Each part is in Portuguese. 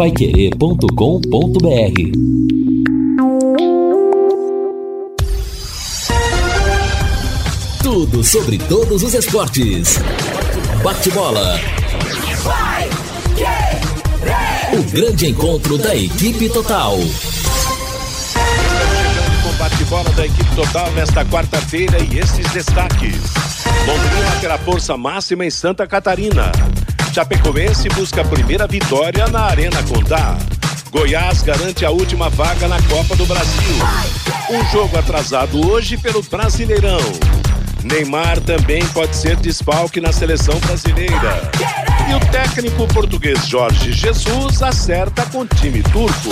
paiquerê.com.br Tudo sobre todos os esportes. Bate-bola. O grande encontro da equipe total. Bate-bola da equipe total nesta quarta-feira e esses destaques. Londrina terá força máxima em Santa Catarina. Chapecoense busca a primeira vitória na Arena Condá. Goiás garante a última vaga na Copa do Brasil. Um jogo atrasado hoje pelo Brasileirão. Neymar também pode ser desfalque na seleção brasileira. E o técnico português Jorge Jesus acerta com time turco.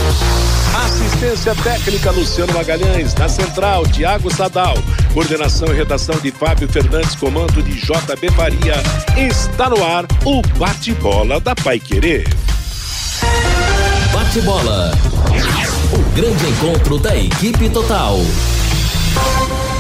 Assistência técnica Luciano Magalhães, na central Tiago Sadal, coordenação e redação de Fábio Fernandes, comando de JB Faria. Está no ar o bate-bola da Pai Querer. Bate-bola. O grande encontro da equipe total.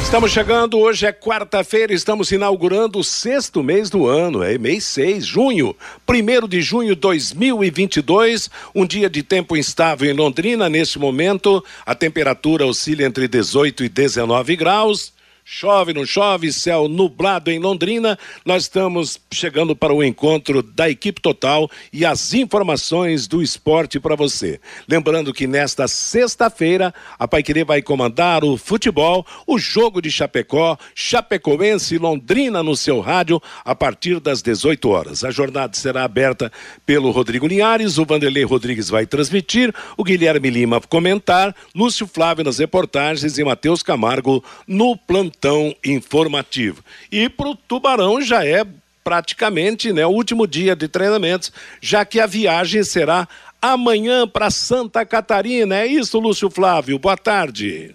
Estamos chegando, hoje é quarta-feira, estamos inaugurando o sexto mês do ano, é mês 6, junho, primeiro de junho de 2022, um dia de tempo instável em Londrina, neste momento, a temperatura oscila entre 18 e 19 graus. Chove, não chove, céu nublado em Londrina. Nós estamos chegando para o encontro da equipe total e as informações do esporte para você. Lembrando que nesta sexta-feira, a Paiquerê vai comandar o futebol, o jogo de Chapecó, Chapecoense e Londrina no seu rádio, a partir das 18 horas. A jornada será aberta pelo Rodrigo Linhares, o Vanderlei Rodrigues vai transmitir, o Guilherme Lima comentar, Lúcio Flávio nas reportagens e Matheus Camargo no plantão plantão informativo. E para o Tubarão já é praticamente né, o último dia de treinamentos, já que a viagem será amanhã para Santa Catarina. É isso, Lúcio Flávio. Boa tarde.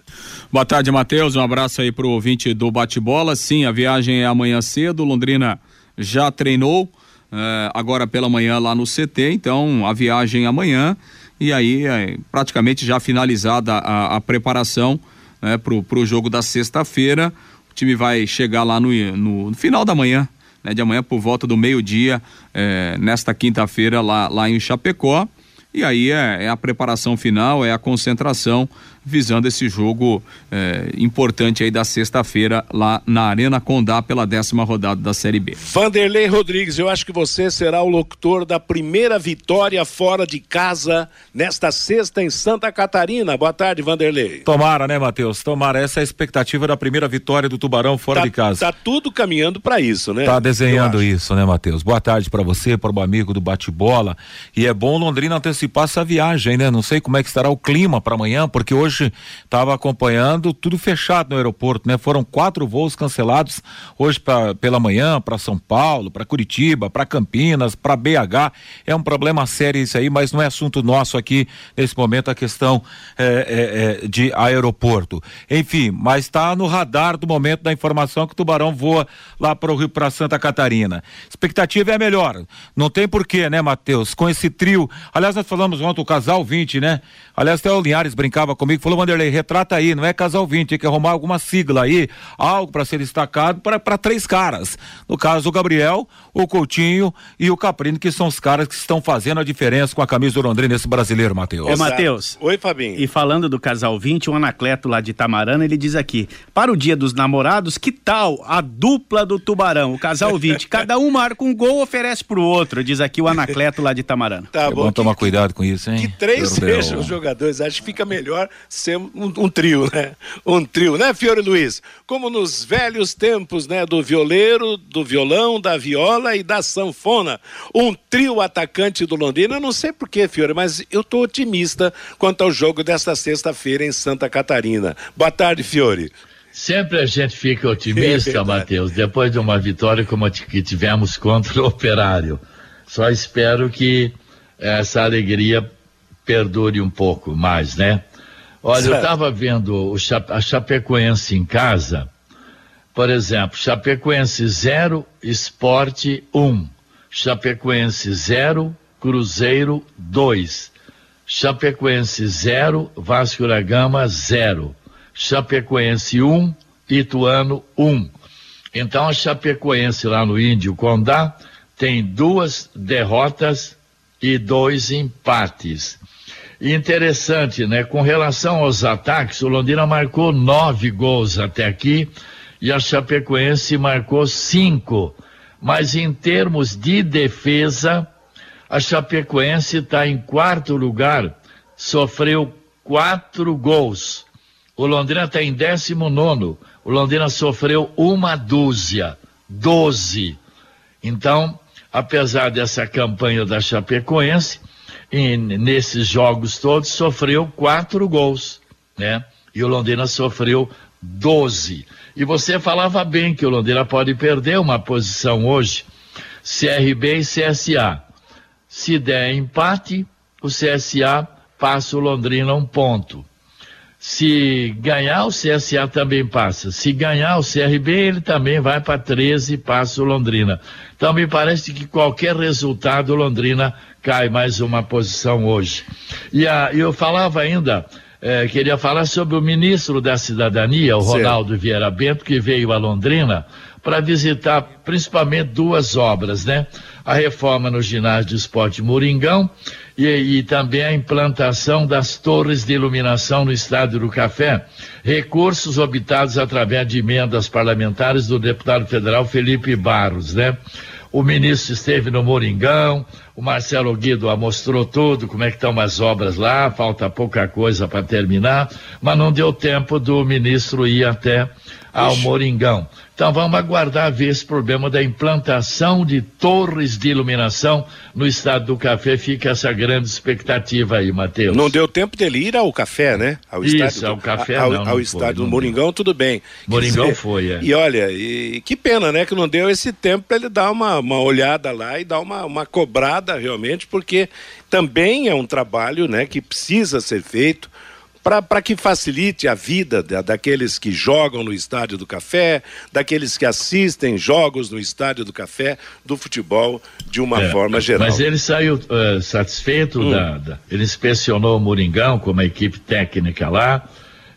Boa tarde, Matheus. Um abraço aí para o ouvinte do Bate-Bola. Sim, a viagem é amanhã cedo. Londrina já treinou eh, agora pela manhã lá no CT, então a viagem é amanhã. E aí, é, praticamente já finalizada a, a preparação né, pro, pro jogo da sexta-feira. O time vai chegar lá no, no, no final da manhã, né, de amanhã por volta do meio-dia, é, nesta quinta-feira lá, lá em Chapecó. E aí é, é, a preparação final, é a concentração visando esse jogo é, importante aí da sexta-feira lá na Arena Condá pela décima rodada da Série B. Vanderlei Rodrigues, eu acho que você será o locutor da primeira vitória fora de casa nesta sexta em Santa Catarina. Boa tarde, Vanderlei. Tomara, né, Matheus? Tomara. Essa é a expectativa da primeira vitória do Tubarão fora tá, de casa. Tá tudo caminhando para isso, né? Tá desenhando isso, né, Matheus? Boa tarde para você, para o amigo do bate-bola. E é bom Londrina antecipar essa viagem, né? Não sei como é que estará o clima para amanhã, porque hoje estava acompanhando tudo fechado no aeroporto, né? Foram quatro voos cancelados hoje pra, pela manhã para São Paulo, para Curitiba, para Campinas, para BH. É um problema sério isso aí, mas não é assunto nosso aqui nesse momento a questão é, é, é, de aeroporto. Enfim, mas está no radar do momento da informação que o Tubarão voa lá para o Rio para Santa Catarina. Expectativa é melhor. Não tem porquê, né, Matheus? Com esse trio. Aliás, nós falamos ontem o casal 20, né? Aliás, até o Linhares brincava comigo, falou, Vanderlei, retrata aí, não é casal 20, tem que arrumar alguma sigla aí, algo para ser destacado para três caras. No caso, o Gabriel, o Coutinho e o Caprino, que são os caras que estão fazendo a diferença com a camisa do Londrina nesse brasileiro, Matheus. Ô, Matheus. Oi, Fabinho. E falando do casal 20, um anacleto lá de Tamarana, ele diz aqui: para o dia dos namorados, que tal a dupla do Tubarão, o casal 20? Cada um marca um gol, oferece pro outro, diz aqui o anacleto lá de Tamarana. Tá é bom, bom que, tomar cuidado com isso, hein? Que três sejam os jogadores, acho que fica melhor ser um, um, trio, né? Um trio, né, Fiore Luiz? Como nos velhos tempos, né, do violeiro, do violão, da viola e da sanfona. Um trio atacante do Londrina, eu não sei porquê, Fiore, mas eu tô otimista quanto ao jogo desta sexta-feira em Santa Catarina. Boa tarde, Fiore. Sempre a gente fica otimista, é Matheus, depois de uma vitória como a que tivemos contra o Operário. Só espero que essa alegria perdure um pouco mais, né? Olha, certo. eu estava vendo o a Chapecoense em casa, por exemplo, Chapecoense 0, Esporte 1, um. Chapecoense 0, Cruzeiro 2, Chapecoense 0, Vasco da Gama 0, Chapecoense 1, um, Ituano 1. Um. Então a Chapecoense lá no Índio Condá tem duas derrotas e dois empates. Interessante, né? Com relação aos ataques, o Londrina marcou nove gols até aqui e a Chapecoense marcou cinco. Mas em termos de defesa, a Chapecoense está em quarto lugar, sofreu quatro gols. O Londrina está em décimo nono. O Londrina sofreu uma dúzia, doze. Então, apesar dessa campanha da Chapecoense, em, nesses jogos todos sofreu quatro gols, né? E o Londrina sofreu 12. E você falava bem que o Londrina pode perder uma posição hoje, CRB e CSA. Se der empate, o CSA passa o Londrina um ponto. Se ganhar, o CSA também passa. Se ganhar o CRB, ele também vai para 13 e passa o Londrina. Então, me parece que qualquer resultado, o Londrina cai mais uma posição hoje. E a, eu falava ainda, eh, queria falar sobre o ministro da Cidadania, o Ronaldo Vieira Bento, que veio a Londrina para visitar principalmente duas obras, né? A reforma no ginásio de esporte Moringão e, e, também a implantação das torres de iluminação no Estádio do Café, recursos obtidos através de emendas parlamentares do deputado federal Felipe Barros, né? O ministro esteve no Moringão, o Marcelo Guido mostrou tudo, como é que estão as obras lá, falta pouca coisa para terminar, mas não deu tempo do ministro ir até ao Moringão. Então vamos aguardar ver esse problema da implantação de torres de iluminação no estado do café. Fica essa grande expectativa aí, Matheus. Não deu tempo dele ir ao café, né? Ao Isso, estádio ao café ao, não, ao estádio do Moringão, deu. tudo bem. Moringão dizer, foi, é. E olha, e, que pena, né? Que não deu esse tempo para ele dar uma, uma olhada lá e dar uma, uma cobrada realmente, porque também é um trabalho, né? Que precisa ser feito para que facilite a vida da, daqueles que jogam no Estádio do Café, daqueles que assistem jogos no Estádio do Café, do futebol de uma é, forma geral. Mas ele saiu uh, satisfeito, hum. da, da, ele inspecionou o Moringão com uma equipe técnica lá,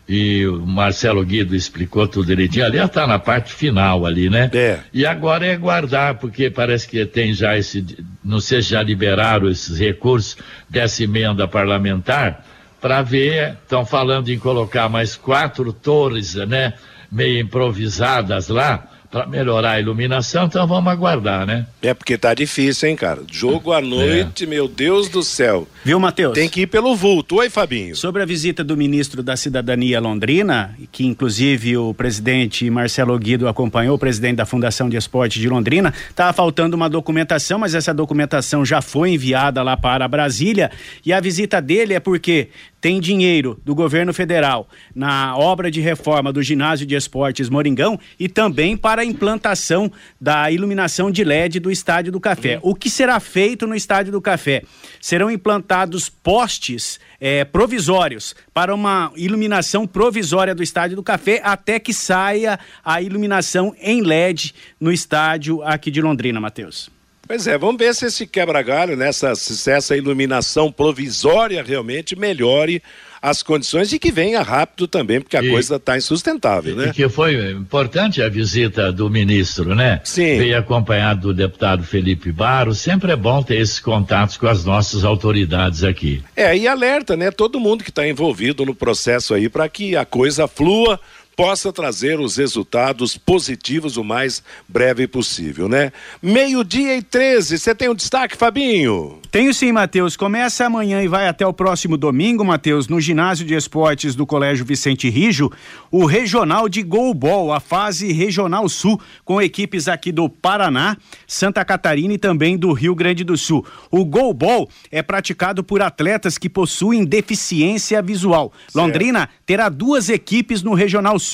e o Marcelo Guido explicou tudo direitinho. Ali está na parte final ali, né? É. E agora é guardar, porque parece que tem já esse, não sei se já liberaram esses recursos dessa emenda parlamentar, para ver, estão falando em colocar mais quatro torres, né, meio improvisadas lá, para melhorar a iluminação, então vamos aguardar, né? É porque tá difícil, hein, cara? Jogo à noite, é. meu Deus do céu. Viu, Matheus? Tem que ir pelo vulto. Oi, Fabinho. Sobre a visita do ministro da Cidadania Londrina, que inclusive o presidente Marcelo Guido acompanhou, o presidente da Fundação de Esporte de Londrina, estava faltando uma documentação, mas essa documentação já foi enviada lá para Brasília e a visita dele é porque tem dinheiro do governo federal na obra de reforma do ginásio de esportes Moringão e também para a implantação da iluminação de LED do Estádio do Café. O que será feito no Estádio do Café? Serão implantados postes é, provisórios para uma iluminação provisória do Estádio do Café até que saia a iluminação em LED no estádio aqui de Londrina, Matheus. Pois é, vamos ver se esse quebra-galho, nessa, né, se essa iluminação provisória realmente melhore as condições e que venha rápido também, porque a e, coisa está insustentável, né? E que foi importante a visita do ministro, né? Sim. Veio acompanhado do deputado Felipe Baro, sempre é bom ter esses contatos com as nossas autoridades aqui. É, e alerta, né? Todo mundo que está envolvido no processo aí para que a coisa flua possa trazer os resultados positivos o mais breve possível, né? Meio-dia e 13, você tem um destaque, Fabinho? Tenho sim, Matheus. Começa amanhã e vai até o próximo domingo, Matheus, no ginásio de esportes do Colégio Vicente Rijo, o Regional de Golbol, a fase Regional Sul, com equipes aqui do Paraná, Santa Catarina e também do Rio Grande do Sul. O Golbol é praticado por atletas que possuem deficiência visual. Certo. Londrina terá duas equipes no Regional Sul,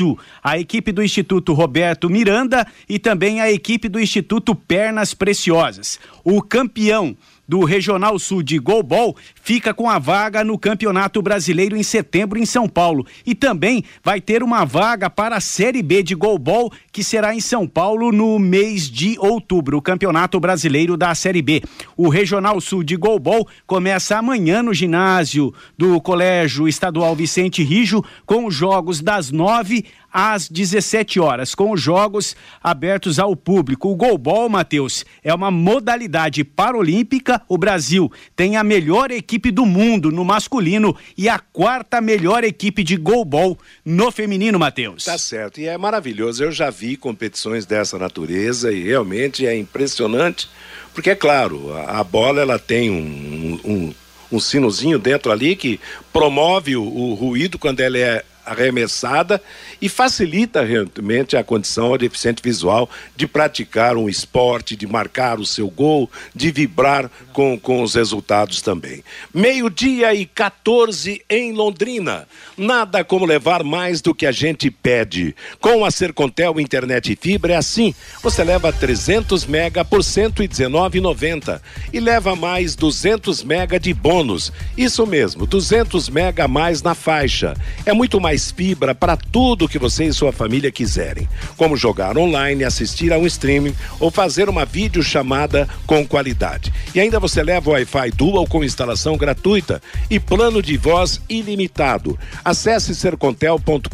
a equipe do Instituto Roberto Miranda e também a equipe do Instituto Pernas Preciosas. O campeão do Regional Sul de Golbol fica com a vaga no Campeonato Brasileiro em setembro em São Paulo. E também vai ter uma vaga para a Série B de Golbol, que será em São Paulo no mês de outubro, o Campeonato Brasileiro da Série B. O Regional Sul de Golbol começa amanhã no ginásio do Colégio Estadual Vicente Rijo, com os jogos das nove às 17 horas, com os jogos abertos ao público. O golbol, Matheus, é uma modalidade paralímpica o Brasil tem a melhor equipe do mundo no masculino e a quarta melhor equipe de goalball no feminino, Matheus. Tá certo, e é maravilhoso. Eu já vi competições dessa natureza e realmente é impressionante, porque é claro, a, bola ela tem um, um, um, sinozinho dentro ali que promove o, o ruído quando ela é arremessada e facilita realmente a condição ao deficiente visual de praticar um esporte, de marcar o seu gol, de vibrar com, com os resultados também. Meio-dia e 14 em Londrina. Nada como levar mais do que a gente pede. Com a Sercontel Internet e Fibra é assim. Você leva 300 mega por 119,90 e leva mais 200 mega de bônus. Isso mesmo, 200 mega a mais na faixa. É muito mais mais fibra para tudo que você e sua família quiserem, como jogar online, assistir a um streaming ou fazer uma videochamada com qualidade. E ainda você leva o Wi-Fi Dual com instalação gratuita e plano de voz ilimitado. Acesse sercontel.com.br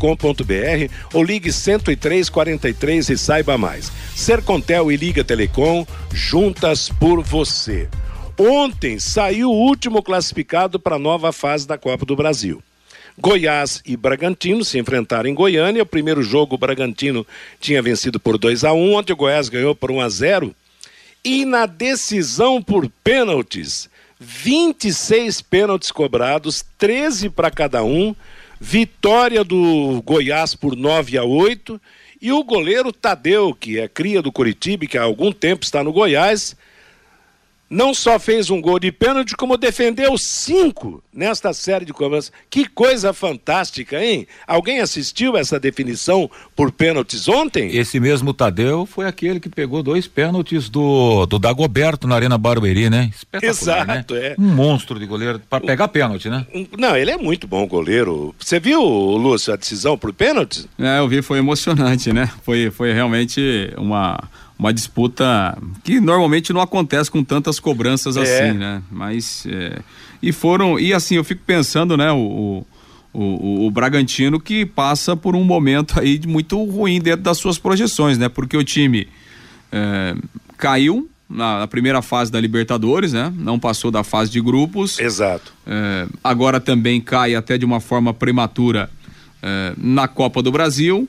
ou ligue 10343 e saiba mais. Sercontel e Liga Telecom juntas por você. Ontem saiu o último classificado para a nova fase da Copa do Brasil. Goiás e Bragantino se enfrentaram em Goiânia. O primeiro jogo, o Bragantino tinha vencido por 2 a 1 Ontem o Goiás ganhou por 1 a 0 E na decisão por pênaltis, 26 pênaltis cobrados, 13 para cada um. Vitória do Goiás por 9 a 8. E o goleiro Tadeu, que é cria do Curitiba, que há algum tempo está no Goiás, não só fez um gol de pênalti, como defendeu cinco nesta série de cobranças. Que coisa fantástica, hein? Alguém assistiu essa definição por pênaltis ontem? Esse mesmo Tadeu foi aquele que pegou dois pênaltis do, do Dagoberto na Arena Barueri, né? Espetacular, né? Exato, né? é. Um monstro de goleiro para pegar pênalti, né? Não, ele é muito bom goleiro. Você viu, Lúcio, a decisão por pênaltis? É, eu vi, foi emocionante, né? Foi, foi realmente uma uma disputa que normalmente não acontece com tantas cobranças é. assim, né? Mas é, e foram e assim eu fico pensando, né? O, o, o, Bragantino que passa por um momento aí muito ruim dentro das suas projeções, né? Porque o time é, caiu na, na, primeira fase da Libertadores, né? Não passou da fase de grupos. Exato. É, agora também cai até de uma forma prematura é, na Copa do Brasil.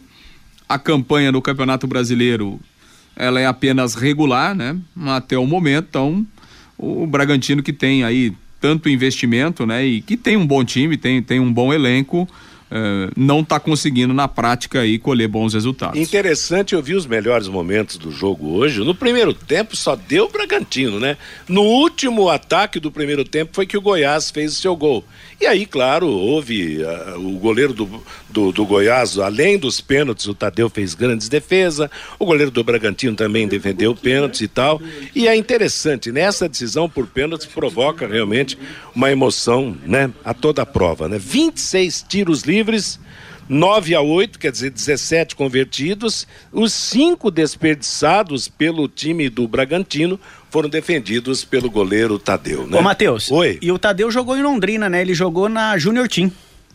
A campanha no Campeonato Brasileiro ela é apenas regular, né? Até o momento, então o Bragantino que tem aí tanto investimento, né? E que tem um bom time, tem, tem um bom elenco, uh, não está conseguindo na prática aí colher bons resultados. Interessante, eu vi os melhores momentos do jogo hoje. No primeiro tempo só deu o Bragantino, né? No último ataque do primeiro tempo foi que o Goiás fez o seu gol. E aí, claro, houve uh, o goleiro do, do, do, Goiás, além dos pênaltis, o Tadeu fez grandes defesas, o goleiro do Bragantino também defendeu pênaltis e tal. E é interessante, nessa decisão por pênaltis provoca realmente uma emoção, né, a toda a prova, né? 26 tiros livres, 9 a 8, quer dizer, 17 convertidos, os cinco desperdiçados pelo time do Bragantino foram defendidos pelo goleiro Tadeu, né? Ô, Matheus. Oi. E o Tadeu jogou em Londrina, né? Ele jogou na Junior Team.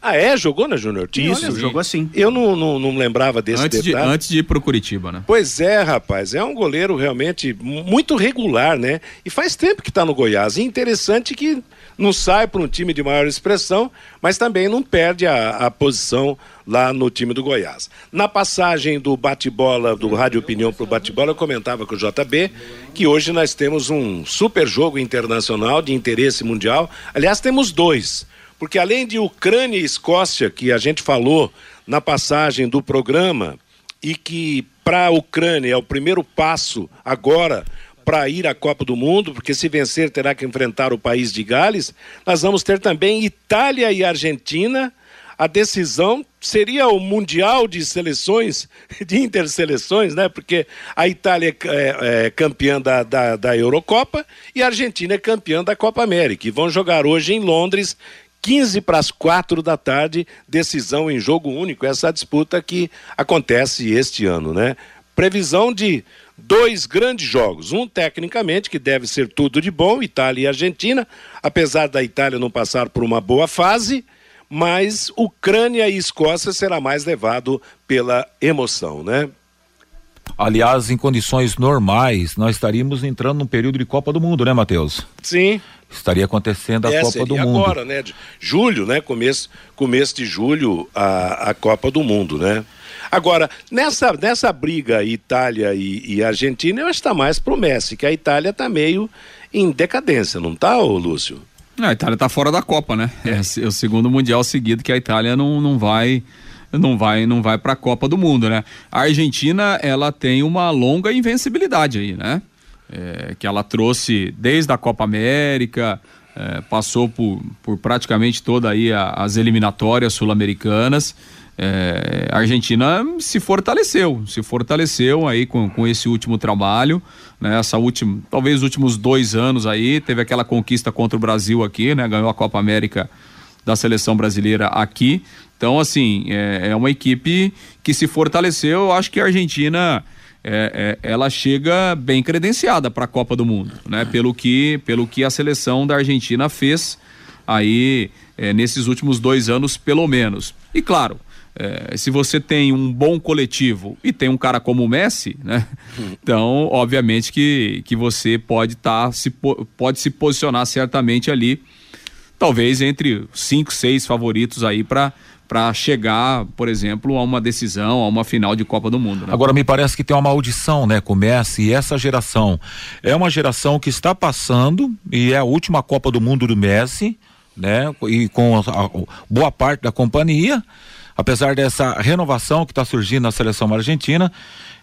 Ah, é? Jogou na Junior Team? Isso, Olha, jogou assim. Eu não, não, não lembrava desse antes detalhe. De, antes de ir pro Curitiba, né? Pois é, rapaz. É um goleiro realmente muito regular, né? E faz tempo que tá no Goiás. E interessante que não sai para um time de maior expressão, mas também não perde a, a posição lá no time do Goiás. Na passagem do bate-bola, do Rádio Opinião para o bate-bola, eu comentava com o JB que hoje nós temos um super jogo internacional de interesse mundial. Aliás, temos dois, porque além de Ucrânia e Escócia, que a gente falou na passagem do programa, e que para a Ucrânia é o primeiro passo agora para ir à Copa do Mundo, porque se vencer terá que enfrentar o país de Gales. Nós vamos ter também Itália e Argentina. A decisão seria o Mundial de Seleções, de Interseleções, né? Porque a Itália é, é, é campeã da, da, da Eurocopa e a Argentina é campeã da Copa América. E vão jogar hoje em Londres, 15 para as 4 da tarde, decisão em jogo único. Essa disputa que acontece este ano, né? Previsão de dois grandes jogos. Um, tecnicamente, que deve ser tudo de bom, Itália e Argentina, apesar da Itália não passar por uma boa fase, mas Ucrânia e Escócia será mais levado pela emoção, né? Aliás, em condições normais, nós estaríamos entrando num período de Copa do Mundo, né, Matheus? Sim. Estaria acontecendo a é, Copa do Mundo. agora, né? De julho, né? Começo, começo de julho, a, a Copa do Mundo, né? Agora, nessa, nessa briga Itália e, e Argentina, eu acho que está mais pro Messi, que a Itália está meio em decadência, não tá, ô Lúcio? a Itália está fora da Copa, né? É. é o segundo mundial seguido que a Itália não, não vai não vai não vai para a Copa do Mundo, né? A Argentina ela tem uma longa invencibilidade aí, né? É, que ela trouxe desde a Copa América, é, passou por, por praticamente toda aí a, as eliminatórias sul-americanas. É, a Argentina se fortaleceu, se fortaleceu aí com, com esse último trabalho, né? Essa última, talvez os últimos dois anos aí, teve aquela conquista contra o Brasil aqui, né? Ganhou a Copa América da seleção brasileira aqui. Então, assim, é, é uma equipe que se fortaleceu. Eu acho que a Argentina é, é, ela chega bem credenciada para a Copa do Mundo, né? Pelo que, pelo que a seleção da Argentina fez aí é, nesses últimos dois anos, pelo menos. E claro, é, se você tem um bom coletivo e tem um cara como o Messi, né? Então, obviamente que, que você pode estar tá, se pode se posicionar certamente ali, talvez entre cinco, seis favoritos aí para para chegar, por exemplo, a uma decisão, a uma final de Copa do Mundo. Né? Agora me parece que tem uma maldição, né, Messi e essa geração é uma geração que está passando e é a última Copa do Mundo do Messi, né, e com a, a, boa parte da companhia, apesar dessa renovação que está surgindo na seleção argentina,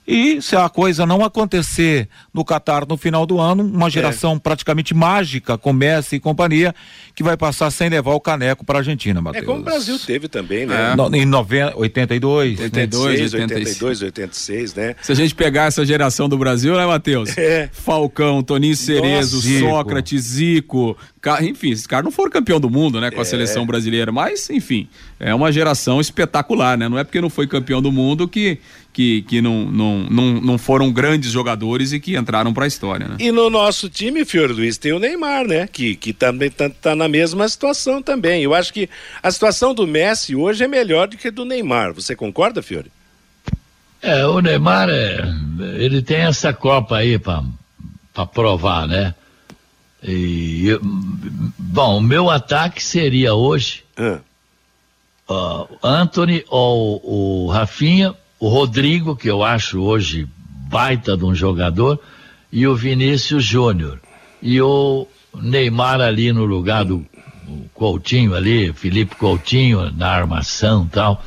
e se a coisa não acontecer no Catar no final do ano, uma é. geração é. praticamente mágica, com Messi e companhia, que vai passar sem levar o caneco para a Argentina, Matheus. É como o Brasil teve também, né? É. No, em 90, 82. 82, 82, 86, né? Se a gente pegar essa geração do Brasil, né, Matheus? É. Falcão, Toninho Cerezo, Nossa, Sócrates, Zico, enfim, esses caras não foram campeão do mundo, né, com a é. seleção brasileira, mas, enfim, é uma geração espetacular, né? Não é porque não foi campeão do mundo que que, que não, não, não, não foram grandes jogadores e que entraram para a história. Né? E no nosso time, Fiore Luiz, tem o Neymar, né? Que, que também está tá na mesma situação também. Eu acho que a situação do Messi hoje é melhor do que a do Neymar. Você concorda, Fiore? É, o Neymar, é, ele tem essa Copa aí para provar, né? E, bom, o meu ataque seria hoje ah. uh, Anthony ou o Rafinha o Rodrigo, que eu acho hoje baita de um jogador, e o Vinícius Júnior. E o Neymar ali no lugar do Coutinho ali, Felipe Coutinho na armação tal.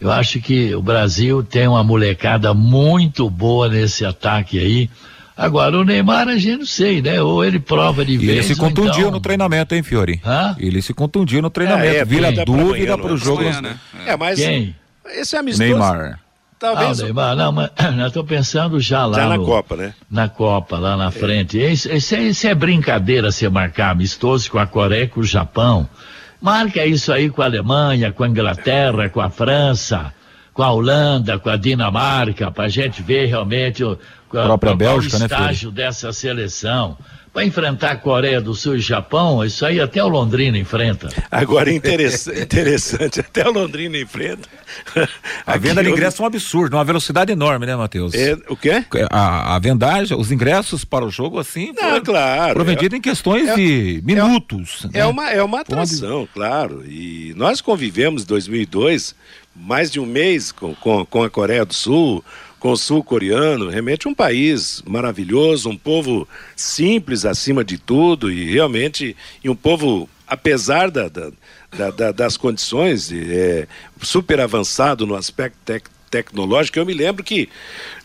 Eu acho que o Brasil tem uma molecada muito boa nesse ataque aí. Agora, o Neymar, a gente não sei, né? Ou ele prova de vez. Ele se contundiu então... no treinamento, hein, Fiore? Hã? Ele se contundiu no treinamento. É, é, Vira dúvida para o jogo. Amanhã, né? É, mas. Quem? Esse é amistoso. Neymar. Talvez. Ah, Neymar, não, mas eu estou pensando já lá. Já na no, Copa, né? Na Copa, lá na é. frente. Isso, isso, é, isso é brincadeira você marcar amistoso com a Coreia e com o Japão. Marca isso aí com a Alemanha, com a Inglaterra, com a França, com a Holanda, com a Dinamarca, para a gente ver realmente o, a própria Bélgica, o estágio né, dessa seleção. Para enfrentar a Coreia do Sul e Japão, isso aí até o Londrina enfrenta. Agora, interessante, interessante até o Londrina enfrenta. A venda de ingressos é um absurdo, uma velocidade enorme, né, Matheus? É, o quê? A, a vendagem, os ingressos para o jogo, assim, Não, foi, claro. Provendido é, em questões é, de minutos. É, né? uma, é uma atração, uma... claro. E nós convivemos em 2002, mais de um mês com, com, com a Coreia do Sul, com o sul-coreano, remete um país maravilhoso, um povo simples acima de tudo e realmente e um povo, apesar da, da, da, das condições, é, super avançado no aspecto tec, tecnológico. Eu me lembro que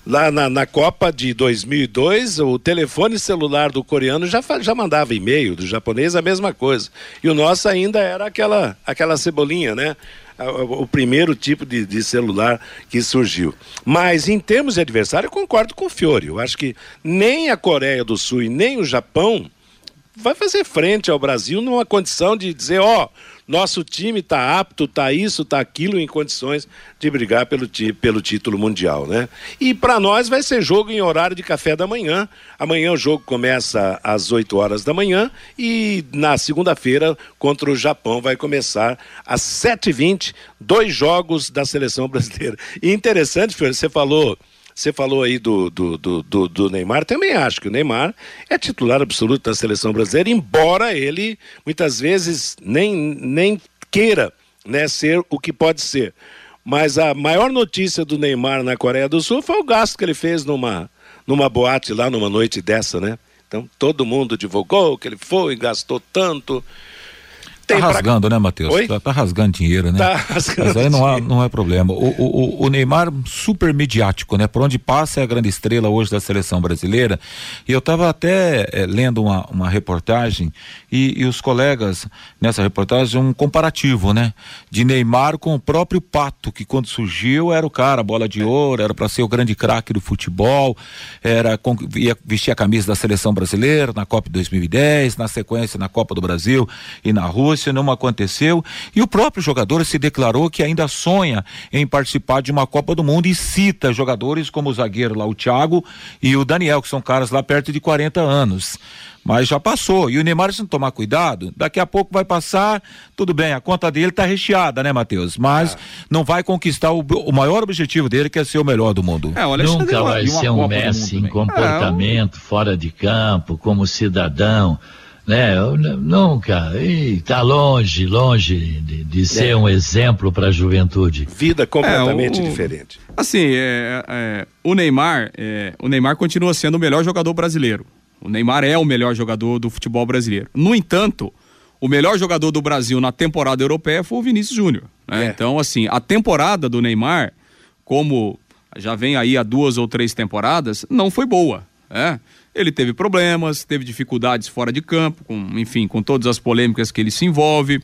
lá na, na, Copa de 2002, o telefone celular do coreano já, já mandava e-mail, do japonês a mesma coisa. E o nosso ainda era aquela, aquela cebolinha, né? O primeiro tipo de, de, celular que surgiu. Mas em termos de adversário, eu concordo com o Fiore. Eu acho que nem a Coreia do Sul e nem o Japão vai fazer frente ao Brasil numa condição de dizer, ó, oh, nosso time está apto, está isso, está aquilo, em condições de brigar pelo, pelo título mundial, né? E para nós vai ser jogo em horário de café da manhã. Amanhã o jogo começa às 8 horas da manhã e na segunda-feira contra o Japão vai começar às 7h20, dois jogos da seleção brasileira. E interessante, Fiore, você falou Você falou aí do, do, do, do, Neymar, também acho que o Neymar é titular absoluto da seleção brasileira, embora ele muitas vezes nem, nem queira né, ser o que pode ser. Mas a maior notícia do Neymar na Coreia do Sul foi o gasto que ele fez numa, numa boate lá numa noite dessa, né? Então todo mundo divulgou que ele foi, gastou tanto. Tem tá rasgando, pra... né, Matheus? Tá, tá, rasgando dinheiro, né? Tá rasgando Mas aí não, há, não é problema. O, o, o, Neymar, super mediático, né? Por onde passa é a grande estrela hoje da seleção brasileira. E eu estava até é, lendo uma, uma reportagem e, e, os colegas nessa reportagem, um comparativo, né? De Neymar com o próprio Pato, que quando surgiu era o cara, bola de ouro, era para ser o grande craque do futebol, era ia vestir a camisa da seleção brasileira na Copa 2010, na sequência na Copa do Brasil e na Rússia Rússia não aconteceu e o próprio jogador se declarou que ainda sonha em participar de uma Copa do Mundo e cita jogadores como o zagueiro lá, o Thiago e o Daniel, que são caras lá perto de 40 anos mas já passou. E o Neymar, se não tomar cuidado, daqui a pouco vai passar, tudo bem, a conta dele tá recheada, né, Matheus? Mas é. não vai conquistar o, o, maior objetivo dele, que é ser o melhor do mundo. É, Nunca vai ser um Messi em comportamento, é, um... fora de campo, como cidadão né? Eu, nunca, e tá longe, longe de, de ser é. um exemplo para a juventude. Vida completamente é, o, diferente. Assim, é, é, o Neymar, é, o Neymar continua sendo o melhor jogador brasileiro. O Neymar é o melhor jogador do futebol brasileiro. No entanto, o melhor jogador do Brasil na temporada europeia foi o Vinícius Júnior. Né? É. Então, assim, a temporada do Neymar, como já vem aí há duas ou três temporadas, não foi boa. Né? Ele teve problemas, teve dificuldades fora de campo, com, enfim, com todas as polêmicas que ele se envolve.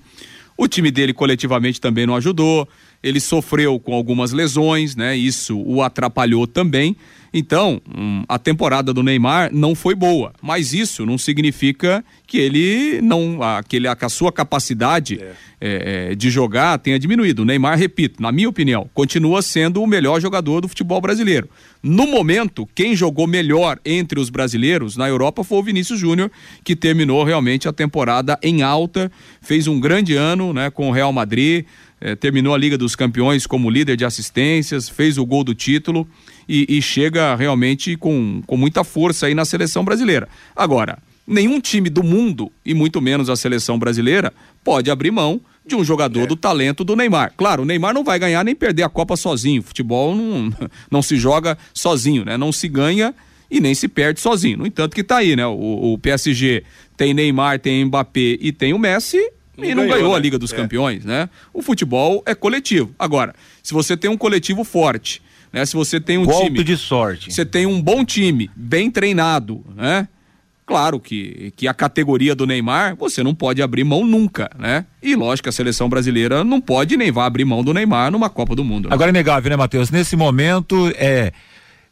O time dele coletivamente também não ajudou. Ele sofreu com algumas lesões, né? Isso o atrapalhou também. Então, hum, a temporada do Neymar não foi boa, mas isso não significa que ele não, a, que, ele, a, sua capacidade é. É, é, de jogar tenha diminuído. O Neymar, repito, na minha opinião, continua sendo o melhor jogador do futebol brasileiro. No momento, quem jogou melhor entre os brasileiros na Europa foi o Vinícius Júnior, que terminou realmente a temporada em alta, fez um grande ano, né, com o Real Madrid, é, terminou a Liga dos Campeões como líder de assistências, fez o gol do título e, e chega realmente com, com muita força aí na seleção brasileira. Agora, nenhum time do mundo, e muito menos a seleção brasileira, pode abrir mão de um jogador é. do talento do Neymar. Claro, o Neymar não vai ganhar nem perder a Copa sozinho. Futebol não, não se joga sozinho, né? Não se ganha e nem se perde sozinho. No entanto que tá aí, né? O, o PSG tem Neymar, tem Mbappé e tem o Messi e não ganhou, ganhou né? a Liga dos é. Campeões, né? O futebol é coletivo. Agora, se você tem um coletivo forte, né? Se você tem um Golpe time de sorte. Você tem um bom time, bem treinado, né? Claro que, que a categoria do Neymar você não pode abrir mão nunca, né? E lógico que a seleção brasileira não pode nem vai abrir mão do Neymar numa Copa do Mundo. Né? Agora é negável, né, Matheus? Nesse momento é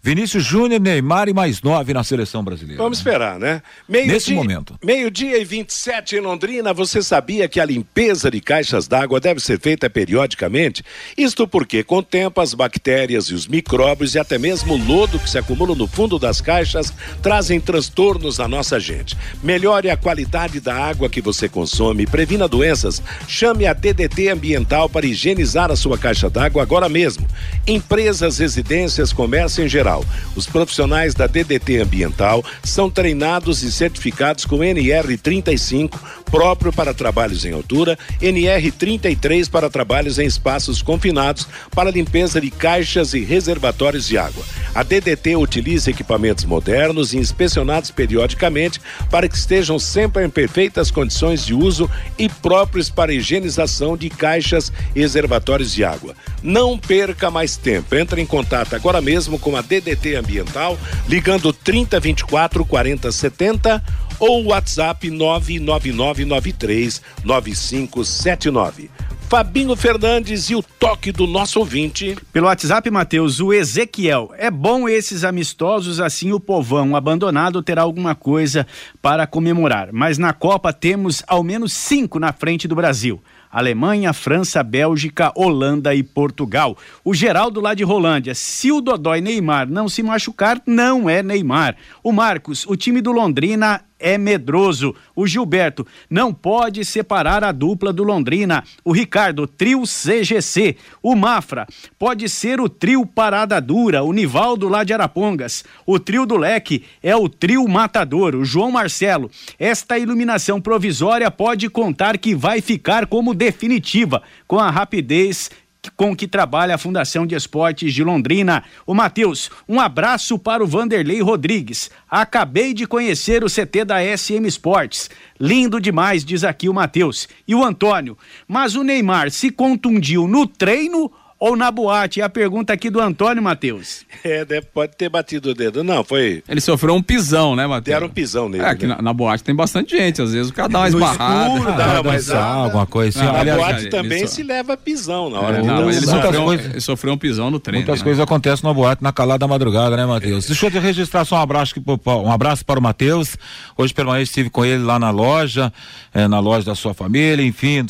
Vinícius Júnior, Neymar e mais nove na seleção brasileira. Vamos esperar, né? Meio Nesse dia, momento. Meio-dia e 27 em Londrina, você sabia que a limpeza de caixas d'água deve ser feita periodicamente? Isto porque, com o tempo, as bactérias e os micróbios e até mesmo o lodo que se acumula no fundo das caixas trazem transtornos à nossa gente. Melhore a qualidade da água que você consome previna doenças. Chame a DDT Ambiental para higienizar a sua caixa d'água agora mesmo. Empresas, residências, comércio em geral os profissionais da DDT Ambiental são treinados e certificados com NR35, próprio para trabalhos em altura, NR33 para trabalhos em espaços confinados, para limpeza de caixas e reservatórios de água. A DDT utiliza equipamentos modernos e inspecionados periodicamente para que estejam sempre em perfeitas condições de uso e próprios para higienização de caixas e reservatórios de água. Não perca mais tempo. Entre em contato agora mesmo com a DDT Ambiental, ligando 3024 4070 ou WhatsApp 99993 9579. Fabinho Fernandes e o toque do nosso ouvinte. Pelo WhatsApp, Matheus, o Ezequiel. É bom esses amistosos, assim o povão abandonado terá alguma coisa para comemorar. Mas na Copa temos ao menos cinco na frente do Brasil. Alemanha, França, Bélgica, Holanda e Portugal. O Geraldo lá de Rolândia, se o Dodói Neymar não se machucar, não é Neymar. O Marcos, o time do Londrina é medroso. O Gilberto não pode separar a dupla do Londrina. O Ricardo, trio CGC. O Mafra pode ser o trio Parada Dura. O Nivaldo lá de Arapongas. O trio do Leque é o trio Matador. O João Marcelo. Esta iluminação provisória pode contar que vai ficar como definitiva, com a rapidez com que trabalha a Fundação de Esportes de Londrina. O Matheus, um abraço para o Vanderlei Rodrigues. Acabei de conhecer o CT da SM Esportes. Lindo demais, diz aqui o Matheus. E o Antônio, mas o Neymar se contundiu no treino ou na boate? É a pergunta aqui do Antônio Matheus. É, pode ter batido o dedo. Não, foi. Ele sofreu um pisão, né, Matheus? Deram um pisão nele. É, que né? na, na, boate tem bastante gente, às vezes o cara dá uma esbarrada. Escuro, dá, mas dançar, alguma coisa assim. Na Aliás, boate também ele se leva pisão na hora É, de não, ele sofreu, coisas- ele sofreu um pisão no treino. Muitas né? coisas acontecem na boate na calada da madrugada, né, Matheus? Deixa eu registrar só um abraço, um abraço para o Matheus. Hoje pela manhã estive com ele lá na loja, eh, na loja da sua família, enfim,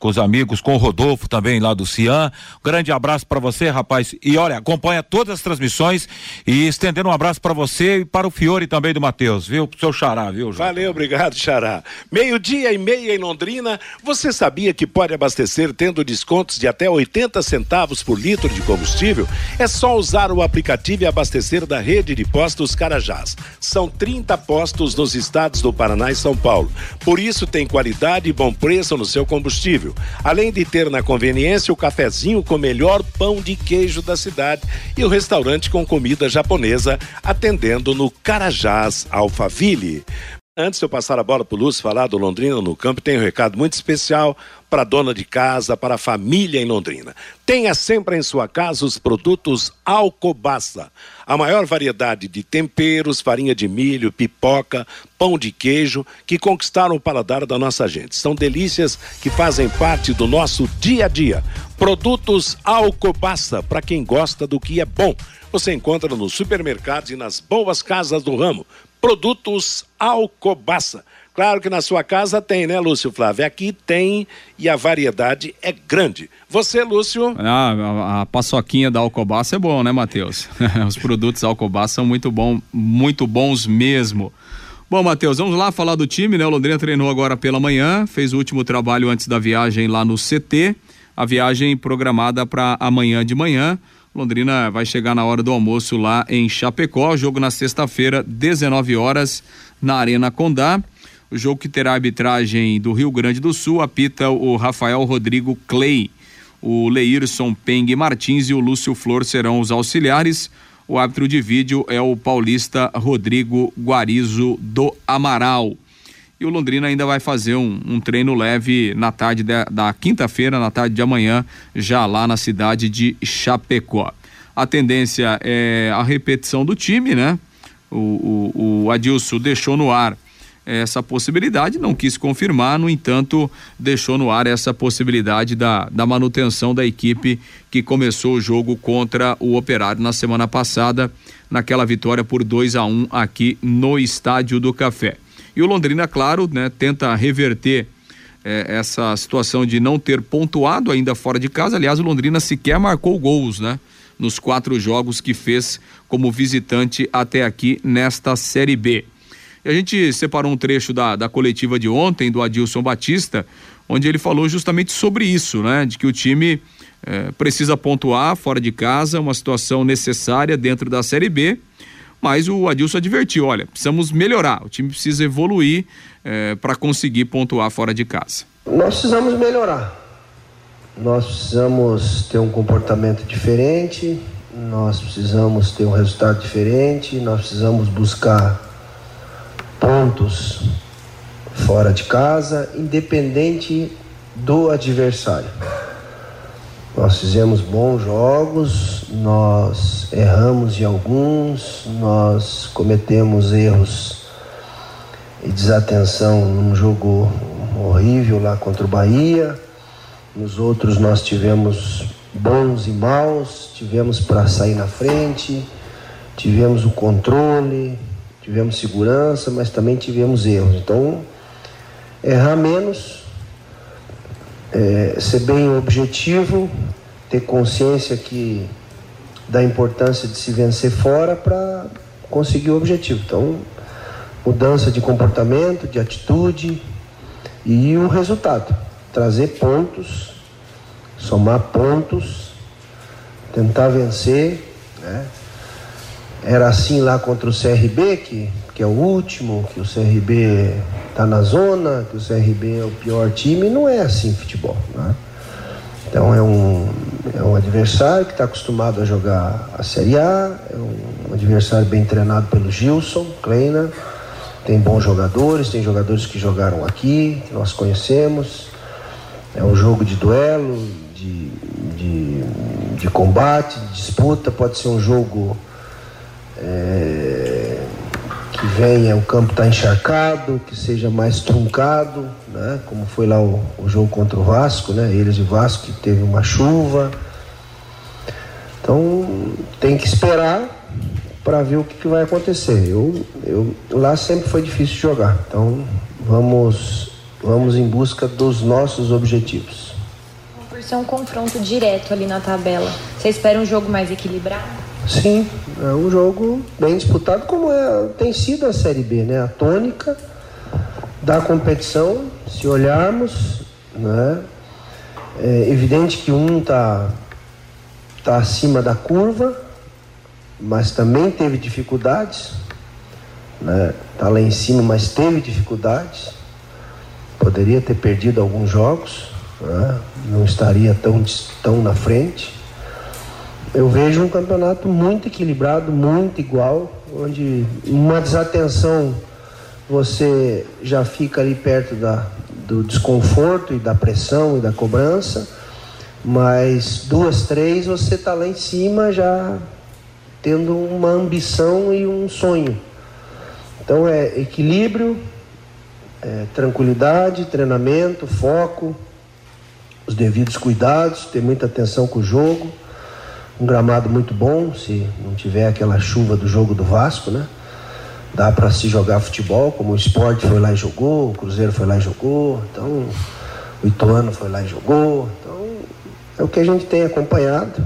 com os amigos, com o Rodolfo também lá do Cian. Grande abraço para você, rapaz. E olha, acompanha todas as transmissões e estendendo um abraço para você e para o Fiore também do Matheus, viu? Pro seu xará, viu, João? Valeu, obrigado, Xará. Meio-dia e meia em Londrina. Você sabia que pode abastecer tendo descontos de até 80 centavos por litro de combustível? É só usar o aplicativo e abastecer da rede de postos Carajás. São 30 postos nos estados do Paraná e São Paulo. Por isso tem qualidade e bom preço no seu combustível. Além de ter na conveniência o cafezinho com o melhor pão de queijo da cidade e o restaurante com comida japonesa atendendo no Carajás Alphaville. Antes de eu passar a bola para o Lúcio falar do Londrina no campo, tem um recado muito especial para a dona de casa, para a família em Londrina. Tenha sempre em sua casa os produtos Alcobaça. A maior variedade de temperos, farinha de milho, pipoca, pão de queijo que conquistaram o paladar da nossa gente. São delícias que fazem parte do nosso dia a dia. Produtos Alcobaça, para quem gosta do que é bom. Você encontra nos supermercados e nas boas casas do ramo. Produtos Alcobaça. Claro que na sua casa tem, né, Lúcio Flávio? Aqui tem e a variedade é grande. Você, Lúcio, Ah, a, a paçoquinha da Alcobaça é bom, né, Matheus? Os produtos Alcobaça são muito bom, muito bons mesmo. Bom, Matheus, vamos lá falar do time, né? O Londrina treinou agora pela manhã, fez o último trabalho antes da viagem lá no CT. A viagem programada para amanhã de manhã. Londrina vai chegar na hora do almoço lá em Chapecó. Jogo na sexta-feira, 19 horas, na Arena Condá. O jogo que terá arbitragem do Rio Grande do Sul apita o Rafael Rodrigo Clay. O Leirson Peng Martins e o Lúcio Flor serão os auxiliares. O árbitro de vídeo é o paulista Rodrigo Guarizo do Amaral. E o Londrina ainda vai fazer um, um treino leve na tarde da, da quinta-feira, na tarde de amanhã, já lá na cidade de Chapecó. A tendência é a repetição do time, né? O, o, o Adilson deixou no ar essa possibilidade, não quis confirmar, no entanto, deixou no ar essa possibilidade da, da manutenção da equipe que começou o jogo contra o Operário na semana passada, naquela vitória por 2 a 1 um aqui no Estádio do Café. E o Londrina, claro, né, tenta reverter eh, essa situação de não ter pontuado ainda fora de casa. Aliás, o Londrina sequer marcou gols, né? Nos quatro jogos que fez como visitante até aqui nesta Série B. E a gente separou um trecho da, da coletiva de ontem do Adilson Batista, onde ele falou justamente sobre isso, né? De que o time eh, precisa pontuar fora de casa, uma situação necessária dentro da Série B. Mas o Adilson advertiu: olha, precisamos melhorar, o time precisa evoluir para conseguir pontuar fora de casa. Nós precisamos melhorar. Nós precisamos ter um comportamento diferente, nós precisamos ter um resultado diferente, nós precisamos buscar pontos fora de casa, independente do adversário. Nós fizemos bons jogos, nós erramos em alguns, nós cometemos erros e desatenção num jogo horrível lá contra o Bahia. Nos outros nós tivemos bons e maus, tivemos para sair na frente, tivemos o controle, tivemos segurança, mas também tivemos erros. Então, errar menos é, ser bem objetivo, ter consciência que da importância de se vencer fora para conseguir o objetivo. Então, mudança de comportamento, de atitude e o resultado. Trazer pontos, somar pontos, tentar vencer. Né? Era assim lá contra o CRB, que, que é o último, que o CRB está na zona, que o CRB é o pior time. Não é assim futebol. Né? Então é um, é um adversário que está acostumado a jogar a Série A, é um adversário bem treinado pelo Gilson Kleiner, tem bons jogadores, tem jogadores que jogaram aqui, que nós conhecemos. É um jogo de duelo, de, de, de combate, de disputa, pode ser um jogo é, que venha, o campo está encharcado, que seja mais truncado, né? como foi lá o, o jogo contra o Vasco, né? eles e Vasco que teve uma chuva. Então tem que esperar para ver o que, que, vai acontecer. Eu, eu, lá sempre foi difícil jogar, então vamos, vamos em busca dos nossos objetivos. Por ser um confronto direto ali na tabela, você espera um jogo mais equilibrado? Sim, é um jogo bem disputado, como é, tem sido a Série B, né? A tônica da competição, se olharmos, né? É evidente que um tá, tá acima da curva, mas também teve dificuldades, né? Tá lá em cima, mas teve dificuldades. Poderia ter perdido alguns jogos, né? não estaria tão, tão na frente eu vejo um campeonato muito equilibrado, muito igual, onde uma desatenção você já fica ali perto da, do desconforto e da pressão e da cobrança, mas duas, três você está lá em cima já tendo uma ambição e um sonho. Então é equilíbrio, é tranquilidade, treinamento, foco, os devidos cuidados, ter muita atenção com o jogo um gramado muito bom, se não tiver aquela chuva do jogo do Vasco, né? Dá para se jogar futebol, como o esporte foi lá e jogou, o Cruzeiro foi lá e jogou, então o Ituano foi lá e jogou. Então é o que a gente tem acompanhado.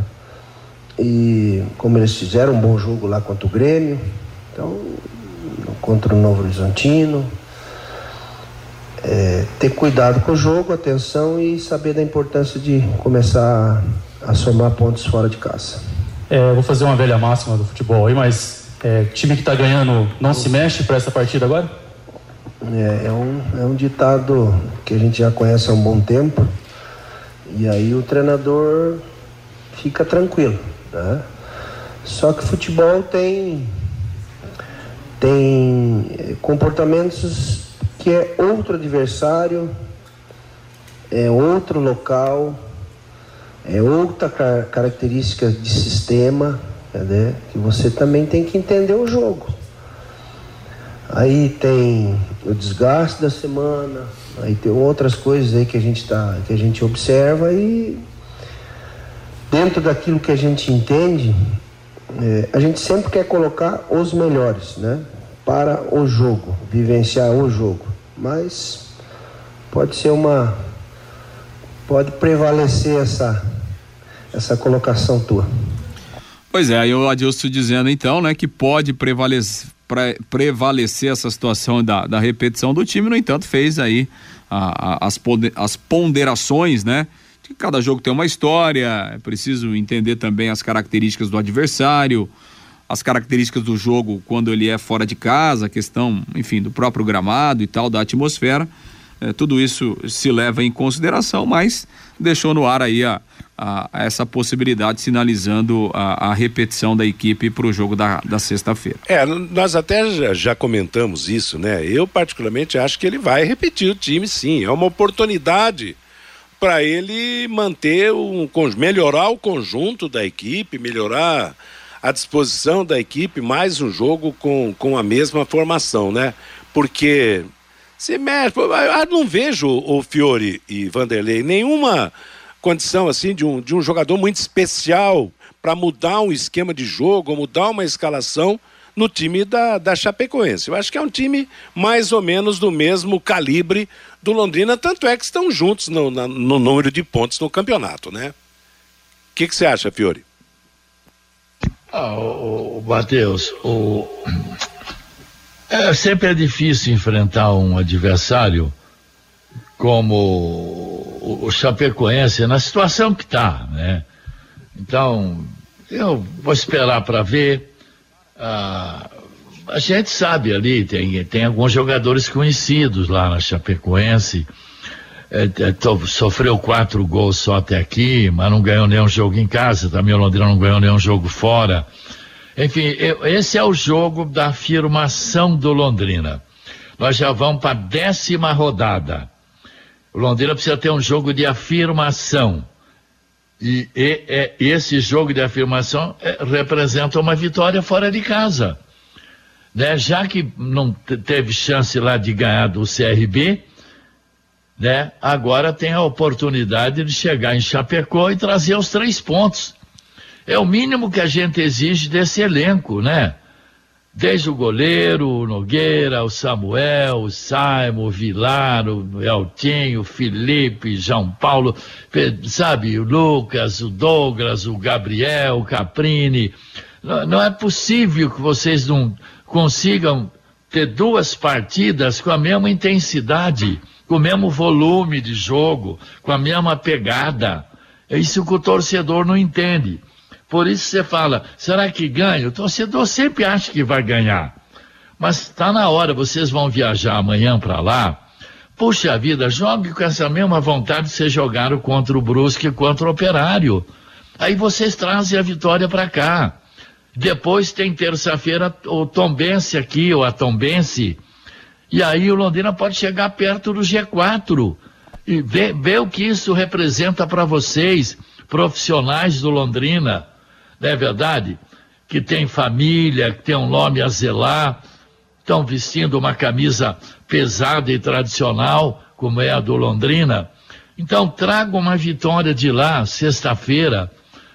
E como eles fizeram um bom jogo lá contra o Grêmio, então contra o Novo Horizontino. É, ter cuidado com o jogo, atenção e saber da importância de começar somar pontos fora de casa. É, vou fazer uma velha máxima do futebol aí, mas é, time que está ganhando não se mexe para essa partida agora? É, é, um, é um ditado que a gente já conhece há um bom tempo. E aí o treinador fica tranquilo. Né? Só que futebol tem, tem comportamentos que é outro adversário, é outro local, é outra car característica de sistema, né? que você também tem que entender o jogo. Aí tem o desgaste da semana, aí tem outras coisas aí que a gente tá, que a gente observa e dentro daquilo que a gente entende, é, a gente sempre quer colocar os melhores, né? Para o jogo, vivenciar o jogo. Mas pode ser uma pode prevalecer essa essa colocação tua. Pois é, aí o Adilson dizendo então, né, que pode prevalecer, pre, prevalecer essa situação da, da repetição do time, no entanto, fez aí a, a, as, as ponderações, né? Que cada jogo tem uma história, é preciso entender também as características do adversário, as características do jogo quando ele é fora de casa, a questão, enfim, do próprio gramado e tal, da atmosfera. É, tudo isso se leva em consideração, mas deixou no ar aí a, a, a essa possibilidade, sinalizando a, a repetição da equipe para o jogo da, da sexta-feira. É, nós até já, já, comentamos isso, né? Eu, particularmente, acho que ele vai repetir o time, sim. É uma oportunidade para ele manter um melhorar o conjunto da equipe, melhorar a disposição da equipe, mais um jogo com, com a mesma formação, né? Porque se mexe, eu não vejo o Fiore e Vanderlei nenhuma condição assim de um, de um jogador muito especial para mudar um esquema de jogo, mudar uma escalação no time da, da Chapecoense. Eu acho que é um time mais ou menos do mesmo calibre do Londrina, tanto é que estão juntos no, na, no número de pontos no campeonato, né? O que você acha, Fiore? Ah, o, o Matheus, o... É, sempre é difícil enfrentar um adversário como o, Chapecoense na situação que está, né? Então, eu vou esperar para ver. Ah, a gente sabe ali, tem, tem alguns jogadores conhecidos lá na Chapecoense. É, é, sofreu quatro gols só até aqui, mas não ganhou nenhum jogo em casa. Também o Londrina não ganhou nenhum jogo fora. Enfim, esse é o jogo da afirmação do Londrina. Nós já vamos para a décima rodada. O Londrina precisa ter um jogo de afirmação. E, e, e esse jogo de afirmação é, representa uma vitória fora de casa. Né? Já que não teve chance lá de ganhar do CRB, né? agora tem a oportunidade de chegar em Chapecó e trazer os três pontos. É o mínimo que a gente exige desse elenco, né? Desde o goleiro, o Nogueira, o Samuel, o Simon, o Vilar, o Eltinho, o Felipe, João Paulo, sabe, o Lucas, o Douglas, o Gabriel, o Caprini. Não é possível que vocês não consigam ter duas partidas com a mesma intensidade, com o mesmo volume de jogo, com a mesma pegada. É isso que o torcedor não entende. Por isso você fala, será que ganha? O torcedor sempre acha que vai ganhar. Mas está na hora, vocês vão viajar amanhã para lá. Puxa vida, jogue com essa mesma vontade que vocês jogaram contra o Brusque e contra o Operário. Aí vocês trazem a vitória para cá. Depois tem terça-feira o Tombense aqui, ou a Tombense. E aí o Londrina pode chegar perto do G4. E ver, o que isso representa para vocês, profissionais do Londrina não é verdade? Que tem família, que tem um nome a zelar, estão vestindo uma camisa pesada e tradicional, como é a do Londrina. Então, traga uma vitória de lá, sexta-feira.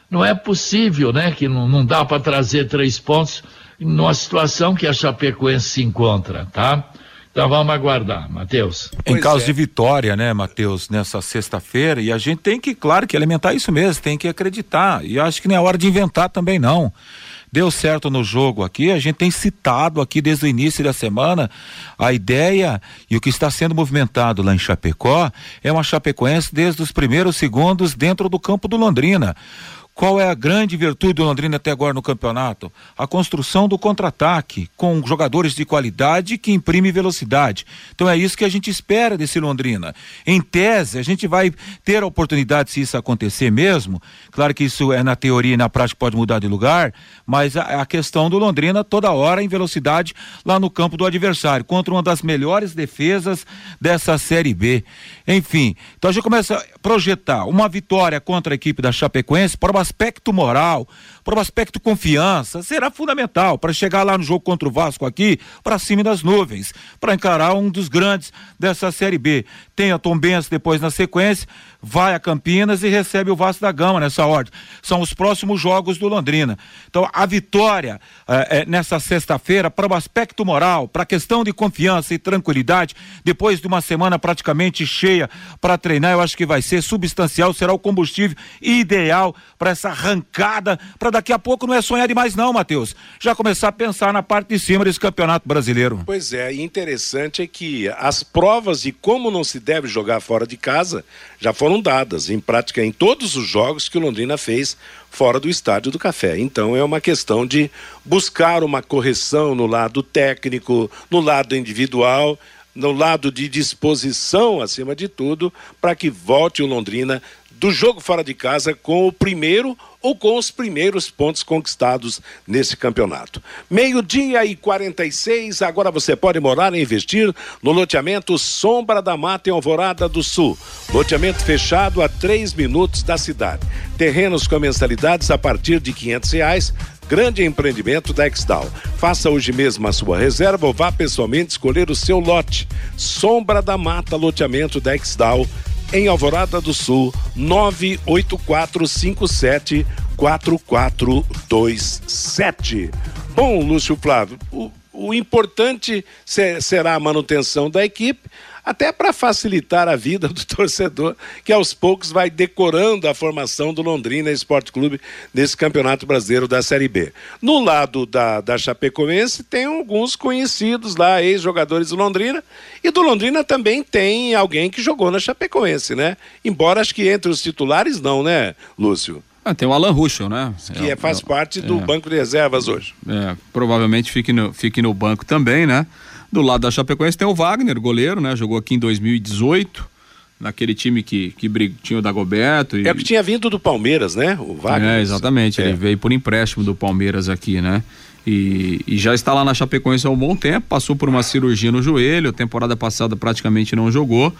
Não é possível, né, que não, não dá para trazer três pontos numa situação que a Chapecoense se encontra, tá? Então vamos aguardar, Matheus. Em pois caso é. de vitória, né, Matheus, nessa sexta-feira, e a gente tem que, claro, que alimentar isso mesmo, tem que acreditar. E acho que não é hora de inventar também, não. Deu certo no jogo aqui, a gente tem citado aqui desde o início da semana a ideia e o que está sendo movimentado lá em Chapecó é uma Chapecoense desde os primeiros segundos dentro do campo do Londrina. Qual é a grande virtude do Londrina até agora no campeonato? A construção do contra-ataque, com jogadores de qualidade que imprime velocidade. Então é isso que a gente espera desse Londrina. Em tese, a gente vai ter a oportunidade, se isso acontecer mesmo. Claro que isso é na teoria e na prática pode mudar de lugar, mas a, a questão do Londrina toda hora em velocidade lá no campo do adversário, contra uma das melhores defesas dessa Série B. Enfim, então a gente começa a projetar uma vitória contra a equipe da Chapecoense para uma aspecto moral, para o aspecto confiança, será fundamental para chegar lá no jogo contra o Vasco aqui, para cima das nuvens, para encarar um dos grandes dessa Série B. Tem a Tombense depois na sequência, vai a Campinas e recebe o Vasco da Gama nessa ordem. São os próximos jogos do Londrina. Então, a vitória eh, eh, nessa sexta-feira, para o aspecto moral, para a questão de confiança e tranquilidade, depois de uma semana praticamente cheia para treinar, eu acho que vai ser substancial, será o combustível ideal para essa arrancada, para daqui a pouco não é sonhar demais, não, Matheus. Já começar a pensar na parte de cima desse campeonato brasileiro. Pois é, e interessante é que as provas de como não se deve jogar fora de casa já foram dadas em prática em todos os jogos que o Londrina fez fora do estádio do Café. Então é uma questão de buscar uma correção no lado técnico, no lado individual, no lado de disposição, acima de tudo, para que volte o Londrina do jogo fora de casa com o primeiro ou com os primeiros pontos conquistados nesse campeonato. Meio-dia e 46, agora você pode morar e investir no loteamento Sombra da Mata em Alvorada do Sul. Loteamento fechado a três minutos da cidade. Terrenos com mensalidades a partir de quinhentos reais. Grande empreendimento da Exdal. Faça hoje mesmo a sua reserva ou vá pessoalmente escolher o seu lote. Sombra da Mata, loteamento da Exdal em Alvorada do Sul, 98457 4427. Bom, Lúcio Flávio, o, o importante se, será a manutenção da equipe, até para facilitar a vida do torcedor, que aos poucos vai decorando a formação do Londrina Esporte Clube nesse Campeonato Brasileiro da Série B. No lado da, da Chapecoense, tem alguns conhecidos lá, ex-jogadores do Londrina, e do Londrina também tem alguém que jogou na Chapecoense, né? Embora acho que entre os titulares não, né, Lúcio? Ah, tem o Alan Ruschel, né? Que é, faz parte do é, banco de reservas hoje. É, provavelmente fique no, fique no banco também, né? Do lado da Chapecoense tem o Wagner, goleiro, né? Jogou aqui em 2018, naquele time que, que tinha o Dagoberto. E... É que tinha vindo do Palmeiras, né? O Wagner. É, exatamente. É. Ele veio por empréstimo do Palmeiras aqui, né? E, e, já está lá na Chapecoense há um bom tempo, passou por uma cirurgia no joelho, temporada passada praticamente não jogou,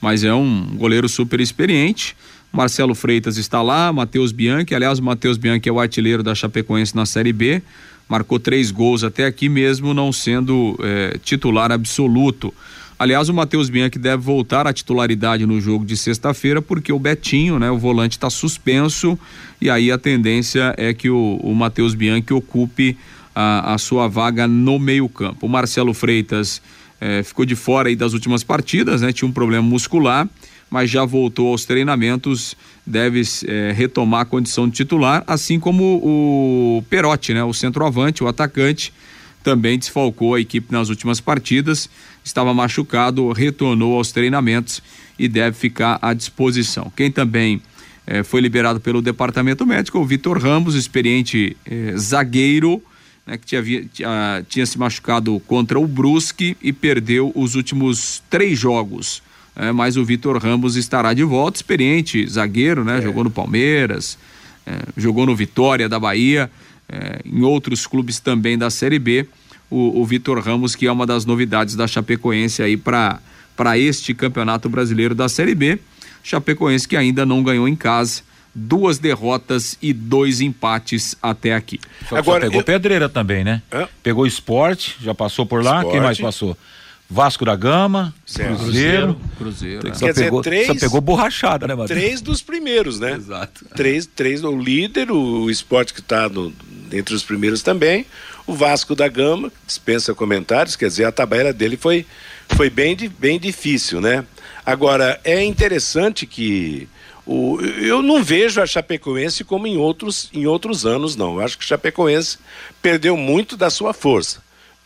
mas é um goleiro super experiente. Marcelo Freitas está lá, Matheus Bianchi, aliás, o Matheus Bianchi é o artilheiro da Chapecoense na Série B marcou três gols até aqui, mesmo não sendo é, titular absoluto. Aliás, o Matheus Bianchi deve voltar à titularidade no jogo de sexta-feira, porque o Betinho, né, o volante, está suspenso e aí a tendência é que o, o Matheus Bianchi ocupe a, a, sua vaga no meio-campo. O Marcelo Freitas é, ficou de fora aí das últimas partidas, né, tinha um problema muscular mas já voltou aos treinamentos, deve é, retomar a condição de titular, assim como o Perotti, né? O centroavante, o atacante, também desfalcou a equipe nas últimas partidas, estava machucado, retornou aos treinamentos e deve ficar à disposição. Quem também eh, foi liberado pelo departamento médico, o Vitor Ramos, experiente eh, zagueiro, né, que tinha, tinha, tinha, se machucado contra o Brusque e perdeu os últimos três jogos é, mas o Vitor Ramos estará de volta, experiente zagueiro, né? É. Jogou no Palmeiras, é, jogou no Vitória da Bahia, é, em outros clubes também da Série B. O, o Vitor Ramos, que é uma das novidades da Chapecoense aí para este campeonato brasileiro da Série B. Chapecoense que ainda não ganhou em casa duas derrotas e dois empates até aqui. Só, Agora só pegou eu... pedreira também, né? Pegou esporte, já passou por lá. Esporte. Quem mais passou? Vasco da Gama, certo. Cruzeiro. Cruzeiro. É. Só, Quer pegou, dizer, três, só pegou borrachada, né, Matheus? Três dos primeiros, né? Exato. Três, três, o líder, o esporte que está entre os primeiros também, o Vasco da Gama, dispensa comentários, quer dizer, a tabela dele foi, foi bem, bem difícil, né? Agora, é interessante que o, eu não vejo a Chapecoense como em outros, em outros anos, não. Eu acho que a Chapecoense perdeu muito da sua força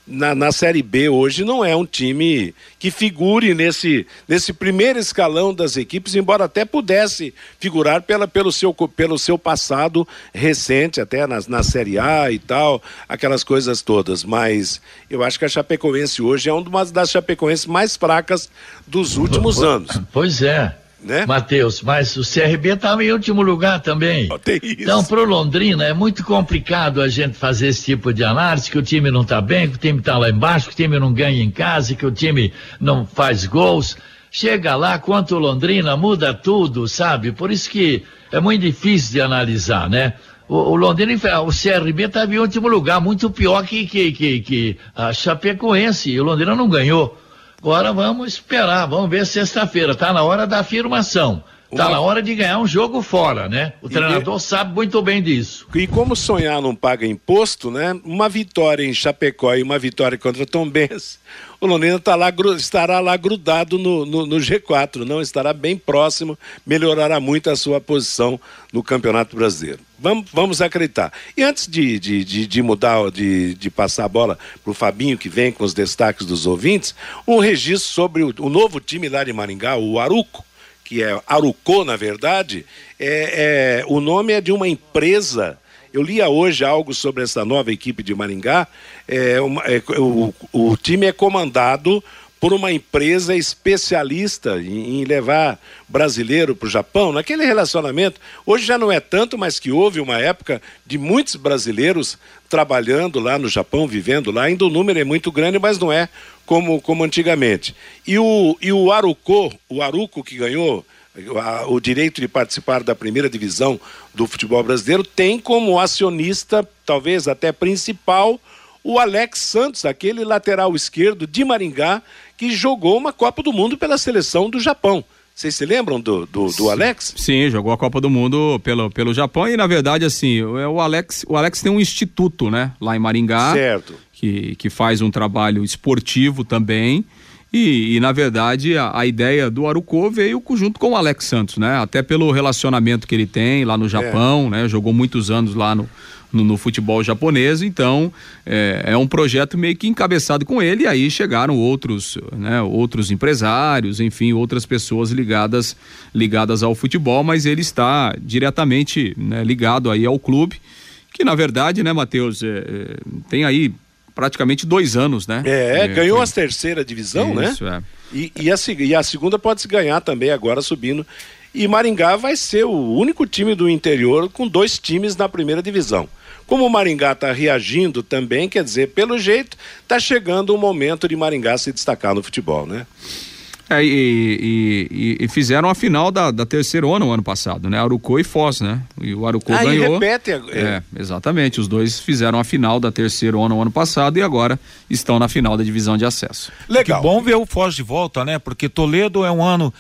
na, na Série B hoje não é um time que figure nesse, nesse primeiro escalão das equipes, embora até pudesse figurar pela, pelo, seu, pelo seu passado recente, até na, na Série A e tal, aquelas coisas todas. Mas eu acho que a Chapecoense hoje é uma das Chapecoenses mais fracas dos últimos anos. Pois é né? Matheus, mas o CRB estava em último lugar também. Oh. Então, pro Londrina é muito complicado a gente fazer esse tipo de análise, que o time não está bem, que o time está lá embaixo, que o time não ganha em casa, que o time não faz gols. Chega lá, quanto o Londrina, muda tudo, sabe? Por isso que é muito difícil de analisar, né? O, o Londrina, o CRB estava em último lugar, muito pior que, que, que, que a Chapecoense, e o Londrina não ganhou. Agora vamos esperar, vamos ver sexta-feira. Está na hora da afirmação. Está Uma... na hora de ganhar um jogo fora, né? O treinador e... sabe muito bem disso. E como sonhar não paga imposto, né? Uma vitória em Chapecó e uma vitória contra Tom Benz, o Londrina tá lá, estará lá grudado no, no, no, G4, não estará bem próximo, melhorará muito a sua posição no Campeonato Brasileiro. Vamos, vamos acreditar. E antes de, de, de, de mudar, de, de passar a bola para o Fabinho, que vem com os destaques dos ouvintes, um registro sobre o, o novo time lá de Maringá, o Aruco que é Arucô, na verdade, é, é, o nome é de uma empresa. Eu lia hoje algo sobre essa nova equipe de Maringá. É, uma, é, o, o time é comandado por uma empresa especialista em, levar brasileiro para o Japão, naquele relacionamento. Hoje já não é tanto, mas que houve uma época de muitos brasileiros trabalhando lá no Japão, vivendo lá. Ainda o número é muito grande, mas não é como, como antigamente. E o, e o Aruco, o Aruco que ganhou o direito de participar da primeira divisão do futebol brasileiro, tem como acionista, talvez até principal, o Alex Santos, aquele lateral esquerdo de Maringá, que jogou uma Copa do Mundo pela seleção do Japão. Vocês se lembram do, do, do Alex? Sim, jogou a Copa do Mundo pelo, pelo Japão e, na verdade, assim, o, o Alex, o Alex tem um instituto, né? Lá em Maringá. Certo. Que, que faz um trabalho esportivo também. E, e, na verdade, a, a, ideia do Arucô veio junto com o Alex Santos, né? Até pelo relacionamento que ele tem lá no Japão, é. né? Jogou muitos anos lá no, no, no futebol japonês, então é, é, um projeto meio que encabeçado com ele, e aí chegaram outros, né, outros empresários, enfim, outras pessoas ligadas, ligadas ao futebol, mas ele está diretamente né, ligado aí ao clube, que na verdade, né, Matheus, é, é tem aí praticamente dois anos, né? É, é ganhou foi... a terceira divisão, né? Isso, né? É. E, e, a, e a segunda pode se ganhar também agora subindo e Maringá vai ser o único time do interior com dois times na primeira divisão. Como o Maringá está reagindo também, quer dizer, pelo jeito, está chegando o momento de Maringá se destacar no futebol, né? É, e, e, e, fizeram a final da, da terceira ano ano passado, né? Arucô e Foz, né? E o Arucô ah, ganhou. E repete. É. é, exatamente. Os dois fizeram a final da terceira ano ano passado e agora estão na final da divisão de acesso. Legal. Que bom ver o Foz de volta, né? Porque Toledo é um ano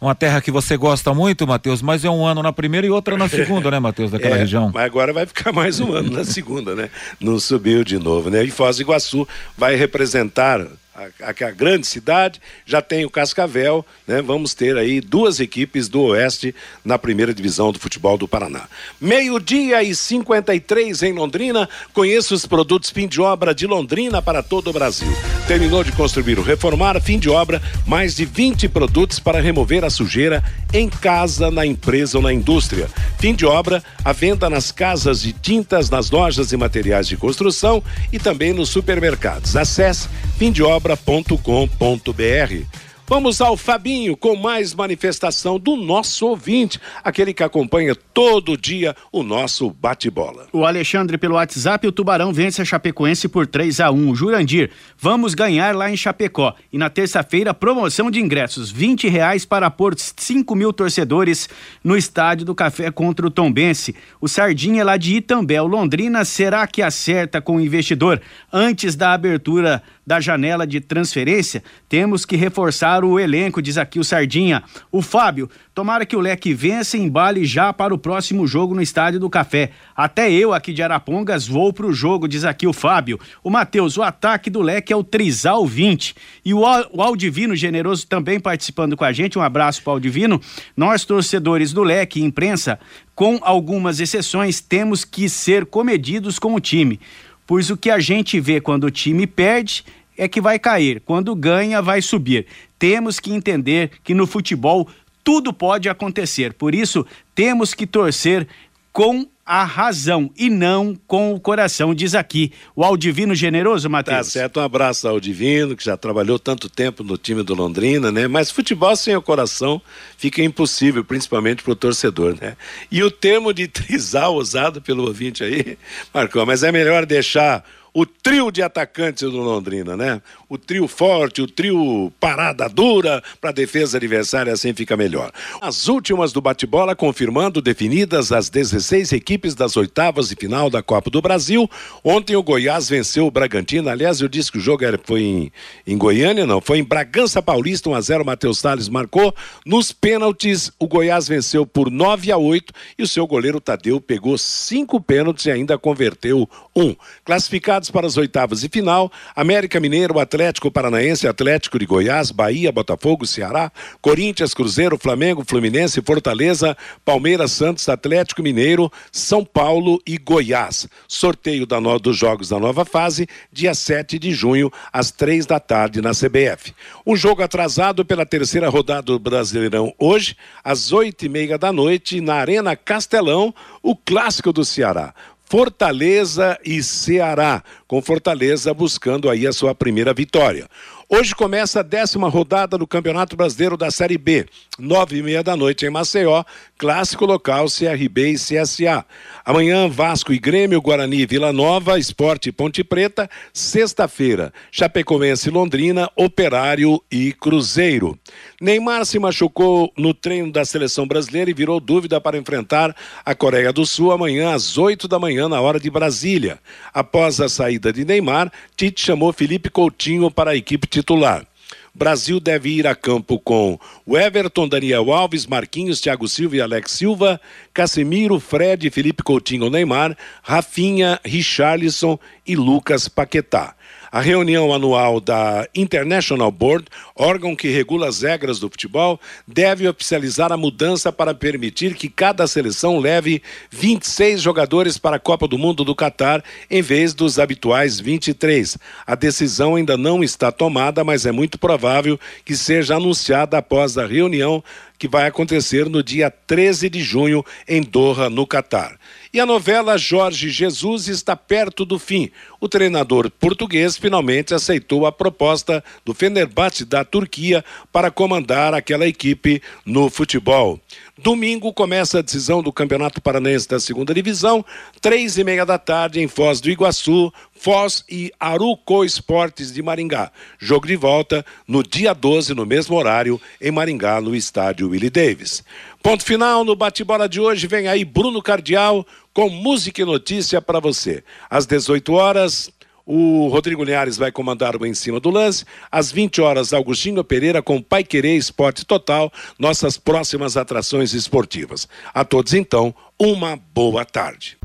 uma terra que você gosta muito, Matheus, mas é um ano na primeira e outra na segunda, né, Matheus, daquela é, região. Mas agora vai ficar mais um ano na segunda, né? Não subiu de novo, né? E Foz do Iguaçu vai representar a, a, grande cidade, já tem o Cascavel, né? Vamos ter aí duas equipes do Oeste na primeira divisão do futebol do Paraná. Meio-dia e 53 em Londrina. Conheça os produtos fim de obra de Londrina para todo o Brasil. Terminou de construir ou reformar, fim de obra, mais de 20 produtos para remover a sujeira em casa, na empresa ou na indústria. Fim de obra, a venda nas casas de tintas, nas lojas e materiais de construção e também nos supermercados. Acesse fim de obra obra.com.br. Vamos ao Fabinho com mais manifestação do nosso ouvinte, aquele que acompanha todo dia o nosso bate-bola. O Alexandre pelo WhatsApp, o Tubarão vence a Chapecoense por 3 a 1 Jurandir, vamos ganhar lá em Chapecó. E na terça-feira, promoção de ingressos, 20 reais para pôr 5 mil torcedores no estádio do Café contra o Tombense. O Sardinha lá de Itambel, Londrina, será que acerta com o investidor antes da abertura da janela de transferência, temos que reforçar o elenco, diz aqui o Sardinha. O Fábio, tomara que o Leque vença e embale já para o próximo jogo no Estádio do Café. Até eu aqui de Arapongas vou pro jogo, diz aqui o Fábio. O Matheus, o ataque do Leque é o Trisal 20. E o, o Aldivino Generoso também participando com a gente. Um abraço para o Aldivino. Nós, torcedores do Leque imprensa, com algumas exceções, temos que ser comedidos com o time pois o que a gente vê quando o time perde é que vai cair, quando ganha, vai subir. Temos que entender que no futebol tudo pode acontecer, por isso temos que torcer com a razão e não com o coração, diz aqui o Aldivino Generoso, Matheus. Tá certo, um abraço ao Aldivino, que já trabalhou tanto tempo no time do Londrina, né? Mas futebol sem o coração fica impossível, principalmente para o torcedor, né? E o termo de trisal usado pelo ouvinte aí, Marcão, mas é melhor deixar o trio de atacantes do Londrina, né? O trio forte, o trio parada dura para a defesa adversária, assim fica melhor. As últimas do bate-bola confirmando definidas as 16 equipes das oitavas de final da Copa do Brasil. Ontem o Goiás venceu o Bragantino. Aliás, eu disse que o jogo era, foi em, em Goiânia, não, foi em Bragança Paulista, 1 a 0 Matheus Salles marcou. Nos pênaltis, o Goiás venceu por 9 a 8 e o seu goleiro Tadeu pegou cinco pênaltis e ainda converteu um. Classificados para as oitavas de final: América Mineiro, Atlético Paranaense, Atlético de Goiás, Bahia, Botafogo, Ceará, Corinthians, Cruzeiro, Flamengo, Fluminense, Fortaleza, Palmeiras, Santos, Atlético Mineiro, São Paulo e Goiás. Sorteio da no... dos jogos da nova fase, dia 7 de junho, às três da tarde, na CBF. Um jogo atrasado pela terceira rodada do Brasileirão hoje, às oito e meia da noite, na Arena Castelão, o clássico do Ceará. Fortaleza e Ceará, com Fortaleza buscando aí a sua primeira vitória. Hoje começa a décima rodada do Campeonato Brasileiro da Série B, nove e meia da noite em Maceió, clássico local CRB e CSA. Amanhã, Vasco e Grêmio, Guarani e Vila Nova, Esporte e Ponte Preta. Sexta-feira, Chapecoense e Londrina, Operário e Cruzeiro. Neymar se machucou no treino da seleção brasileira e virou dúvida para enfrentar a Coreia do Sul amanhã às oito da manhã, na hora de Brasília. Após a saída de Neymar, Tite chamou Felipe Coutinho para a equipe titular. Brasil deve ir a campo com o Everton, Daniel Alves, Marquinhos, Thiago Silva e Alex Silva, Casemiro, Fred, Felipe Coutinho, Neymar, Rafinha, Richarlison e Lucas Paquetá. A reunião anual da International Board, órgão que regula as regras do futebol, deve oficializar a mudança para permitir que cada seleção leve 26 jogadores para a Copa do Mundo do Catar, em vez dos habituais 23. A decisão ainda não está tomada, mas é muito provável que seja anunciada após a reunião que vai acontecer no dia 13 de junho em Doha, no Catar. E a novela Jorge Jesus está perto do fim. O treinador português finalmente aceitou a proposta do Fenerbahçe da Turquia para comandar aquela equipe no futebol. Domingo começa a decisão do Campeonato Paranaense da Segunda Divisão, três e meia da tarde em Foz do Iguaçu, Foz e Aruco Esportes de Maringá. Jogo de volta no dia 12, no mesmo horário, em Maringá, no estádio Willie Davis. Ponto final no bate-bola de hoje. Vem aí Bruno Cardial com música e notícia para você. Às 18 horas, o Rodrigo Linhares vai comandar o Em Cima do Lance. Às 20 horas, Augustinho Pereira com Pai Querer Esporte Total, nossas próximas atrações esportivas. A todos, então, uma boa tarde.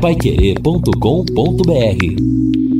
Paiquerê.com.br